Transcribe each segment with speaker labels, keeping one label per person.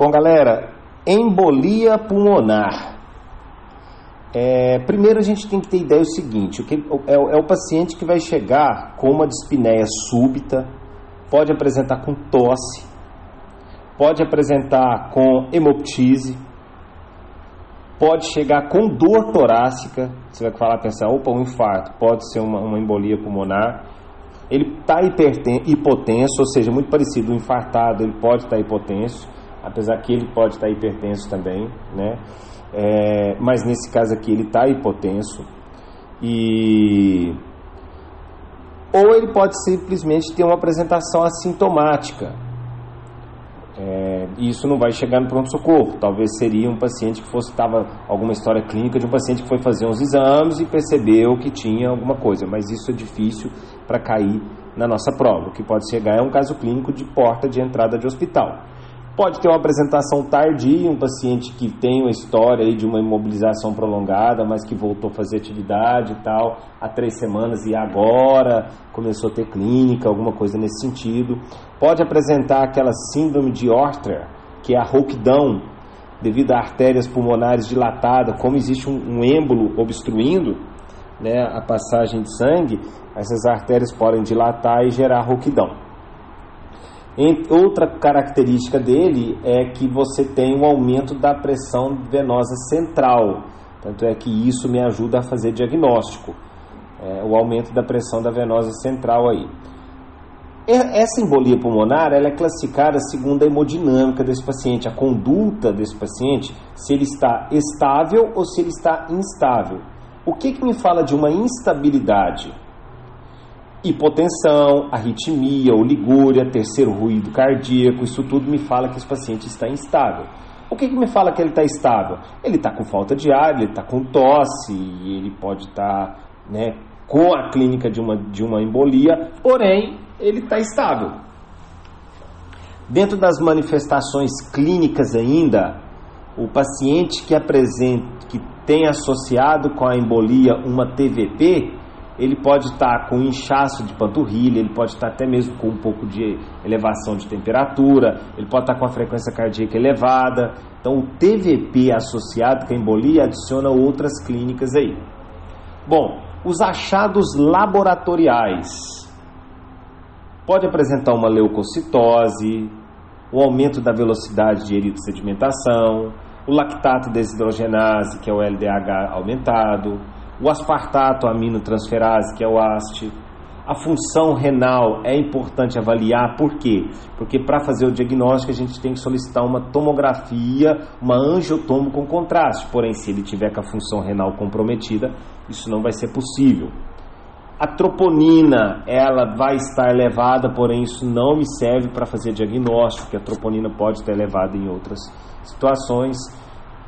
Speaker 1: Bom, galera, embolia pulmonar. É, primeiro a gente tem que ter ideia do seguinte: o que, é, é o paciente que vai chegar com uma dispneia súbita, pode apresentar com tosse, pode apresentar com hemoptise, pode chegar com dor torácica. Você vai falar, pensar, opa, um infarto, pode ser uma, uma embolia pulmonar. Ele está hipotenso, ou seja, muito parecido, o infartado, ele pode estar tá hipotenso, apesar que ele pode estar hipertenso também, né? É, mas nesse caso aqui ele está hipotenso e ou ele pode simplesmente ter uma apresentação assintomática, é, isso não vai chegar no pronto-socorro. Talvez seria um paciente que fosse estava alguma história clínica de um paciente que foi fazer uns exames e percebeu que tinha alguma coisa, mas isso é difícil para cair na nossa prova. O que pode chegar é um caso clínico de porta de entrada de hospital. Pode ter uma apresentação tardia, um paciente que tem uma história aí de uma imobilização prolongada, mas que voltou a fazer atividade e tal há três semanas e agora começou a ter clínica, alguma coisa nesse sentido. Pode apresentar aquela síndrome de Orter, que é a rouquidão, devido a artérias pulmonares dilatadas, como existe um, um êmbolo obstruindo né, a passagem de sangue, essas artérias podem dilatar e gerar rouquidão. Outra característica dele é que você tem um aumento da pressão venosa central, tanto é que isso me ajuda a fazer diagnóstico, é, o aumento da pressão da venosa central aí. Essa embolia pulmonar ela é classificada segundo a hemodinâmica desse paciente, a conduta desse paciente, se ele está estável ou se ele está instável. O que, que me fala de uma instabilidade? Hipotensão, arritmia, oligúria, terceiro ruído cardíaco, isso tudo me fala que esse paciente está instável. O que, que me fala que ele está estável? Ele está com falta de ar, ele está com tosse, ele pode estar tá, né, com a clínica de uma, de uma embolia, porém ele está estável. Dentro das manifestações clínicas ainda, o paciente que apresenta, que tem associado com a embolia uma TVP, ele pode estar com inchaço de panturrilha, ele pode estar até mesmo com um pouco de elevação de temperatura, ele pode estar com a frequência cardíaca elevada. Então, o TVP associado com a embolia adiciona outras clínicas aí. Bom, os achados laboratoriais. Pode apresentar uma leucocitose, o aumento da velocidade de eritrosedimentação, o lactato desidrogenase, que é o LDH aumentado, o aspartato aminotransferase, que é o AST. A função renal é importante avaliar, por quê? Porque para fazer o diagnóstico a gente tem que solicitar uma tomografia, uma angiotomo com contraste. Porém, se ele tiver com a função renal comprometida, isso não vai ser possível. A troponina, ela vai estar elevada, porém isso não me serve para fazer diagnóstico, porque a troponina pode estar elevada em outras situações.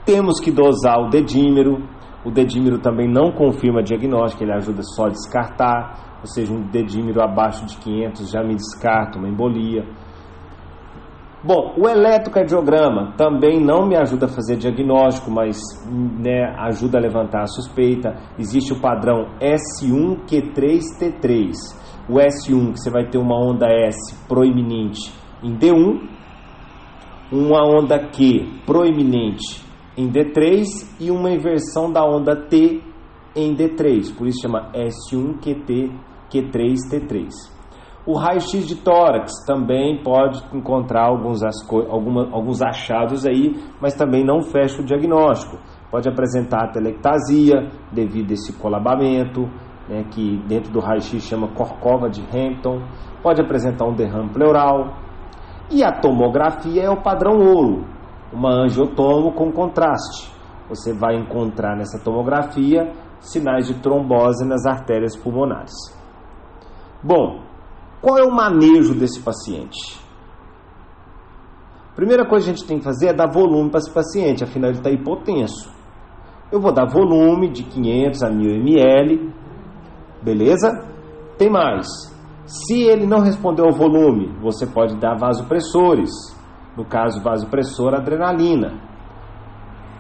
Speaker 1: Temos que dosar o dedímero, o dedímero também não confirma diagnóstico, ele ajuda só a descartar, ou seja, um dedímero abaixo de 500 já me descarta uma embolia. Bom, o eletrocardiograma também não me ajuda a fazer diagnóstico, mas né, ajuda a levantar a suspeita. Existe o padrão S1Q3T3. O S1, que você vai ter uma onda S proeminente em D1, uma onda Q proeminente em D3 e uma inversão da onda T em D3, por isso chama S1QT Q3T3. O raio-x de tórax também pode encontrar alguns, alguma, alguns achados aí, mas também não fecha o diagnóstico. Pode apresentar telectasia devido a esse colabamento, né, que dentro do raio-x chama corcova de Hampton. Pode apresentar um derrame pleural. E a tomografia é o padrão ouro, uma angiotomo com contraste. Você vai encontrar nessa tomografia sinais de trombose nas artérias pulmonares. Bom, qual é o manejo desse paciente? Primeira coisa que a gente tem que fazer é dar volume para esse paciente, afinal ele está hipotenso. Eu vou dar volume de 500 a 1000 ml, beleza? Tem mais. Se ele não respondeu ao volume, você pode dar vasopressores no caso vasopressor, adrenalina.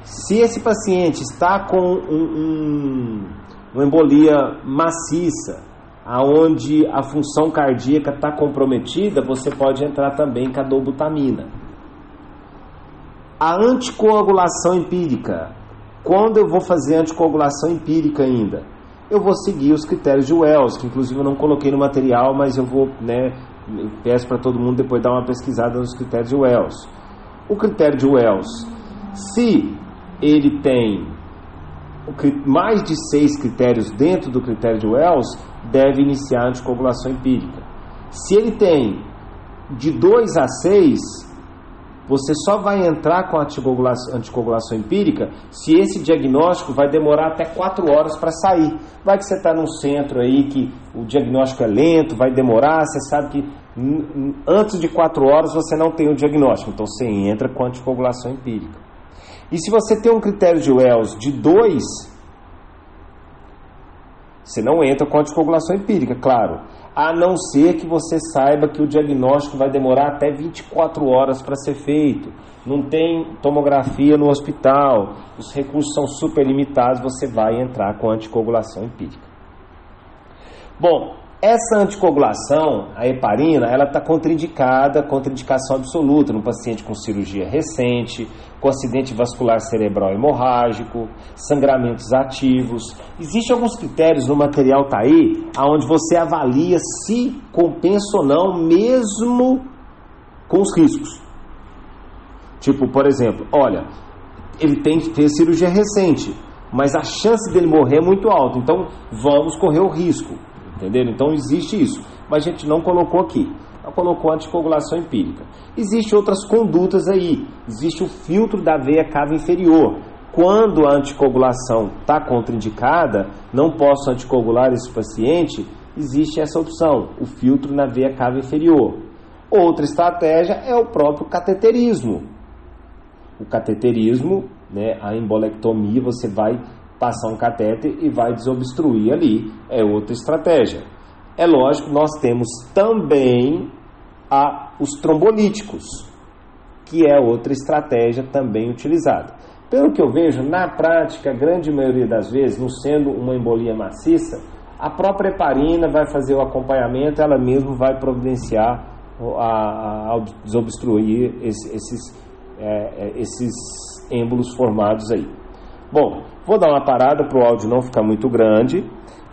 Speaker 1: Se esse paciente está com um, um, uma embolia maciça, aonde a função cardíaca está comprometida, você pode entrar também com a dobutamina. A anticoagulação empírica. Quando eu vou fazer anticoagulação empírica ainda? Eu vou seguir os critérios de Wells, que inclusive eu não coloquei no material, mas eu vou, né, peço para todo mundo depois dar uma pesquisada nos critérios de Wells. O critério de Wells, se ele tem mais de seis critérios dentro do critério de Wells, deve iniciar a anticoagulação empírica. Se ele tem de 2 a 6, você só vai entrar com a anticoagulação, empírica se esse diagnóstico vai demorar até 4 horas para sair. Vai que você está num centro aí que o diagnóstico é lento, vai demorar, você sabe que antes de 4 horas você não tem o diagnóstico, então você entra com a anticoagulação empírica. E se você tem um critério de Wells de 2, você não entra com a anticoagulação empírica, claro a não ser que você saiba que o diagnóstico vai demorar até 24 horas para ser feito. Não tem tomografia no hospital, os recursos são super limitados, você vai entrar com anticoagulação empírica. Bom, essa anticoagulação, a heparina, ela está contraindicada, contraindicação absoluta no paciente com cirurgia recente, com acidente vascular cerebral hemorrágico, sangramentos ativos. Existem alguns critérios no material tá aí, aonde você avalia se compensa ou não, mesmo com os riscos. Tipo, por exemplo, olha, ele tem que ter cirurgia recente, mas a chance dele morrer é muito alta, então vamos correr o risco. Entenderam? Então existe isso, mas a gente não colocou aqui. Não colocou anticoagulação empírica. Existem outras condutas aí. Existe o filtro da veia cava inferior. Quando a anticoagulação está contraindicada, não posso anticoagular esse paciente, existe essa opção, o filtro na veia cava inferior. Outra estratégia é o próprio cateterismo. O cateterismo, né, a embolectomia, você vai passar um catéter e vai desobstruir ali. É outra estratégia. É lógico, nós temos também a, os trombolíticos, que é outra estratégia também utilizada. Pelo que eu vejo, na prática, a grande maioria das vezes, não sendo uma embolia maciça, a própria heparina vai fazer o acompanhamento, ela mesma vai providenciar a, a, a desobstruir esse, esses, é, é esses êmbolos formados aí. Bom, vou dar uma parada para o áudio não ficar muito grande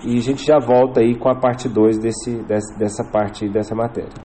Speaker 1: e a gente já volta aí com a parte 2 desse, dessa parte dessa matéria.